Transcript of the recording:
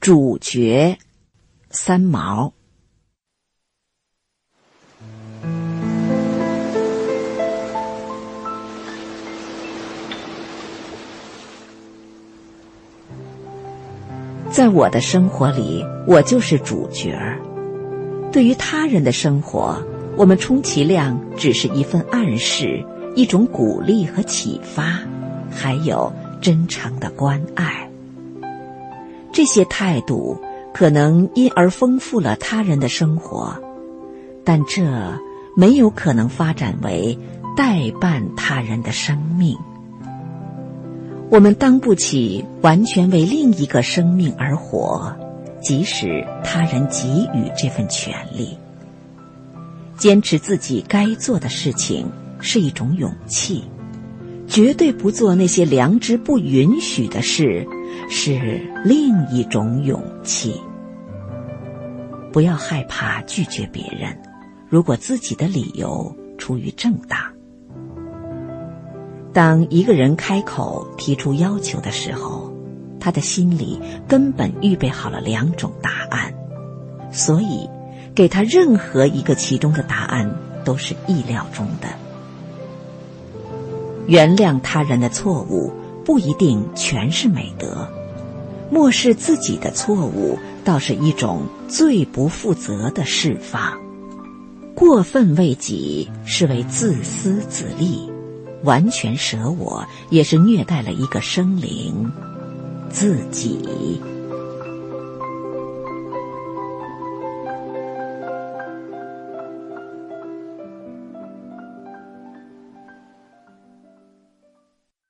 主角三毛。在我的生活里，我就是主角儿。对于他人的生活，我们充其量只是一份暗示，一种鼓励和启发，还有真诚的关爱。这些态度可能因而丰富了他人的生活，但这没有可能发展为代办他人的生命。我们当不起完全为另一个生命而活，即使他人给予这份权利。坚持自己该做的事情是一种勇气，绝对不做那些良知不允许的事是另一种勇气。不要害怕拒绝别人，如果自己的理由出于正当。当一个人开口提出要求的时候，他的心里根本预备好了两种答案，所以给他任何一个其中的答案都是意料中的。原谅他人的错误不一定全是美德，漠视自己的错误倒是一种最不负责的释放。过分为己是为自私自利。完全舍我，也是虐待了一个生灵，自己。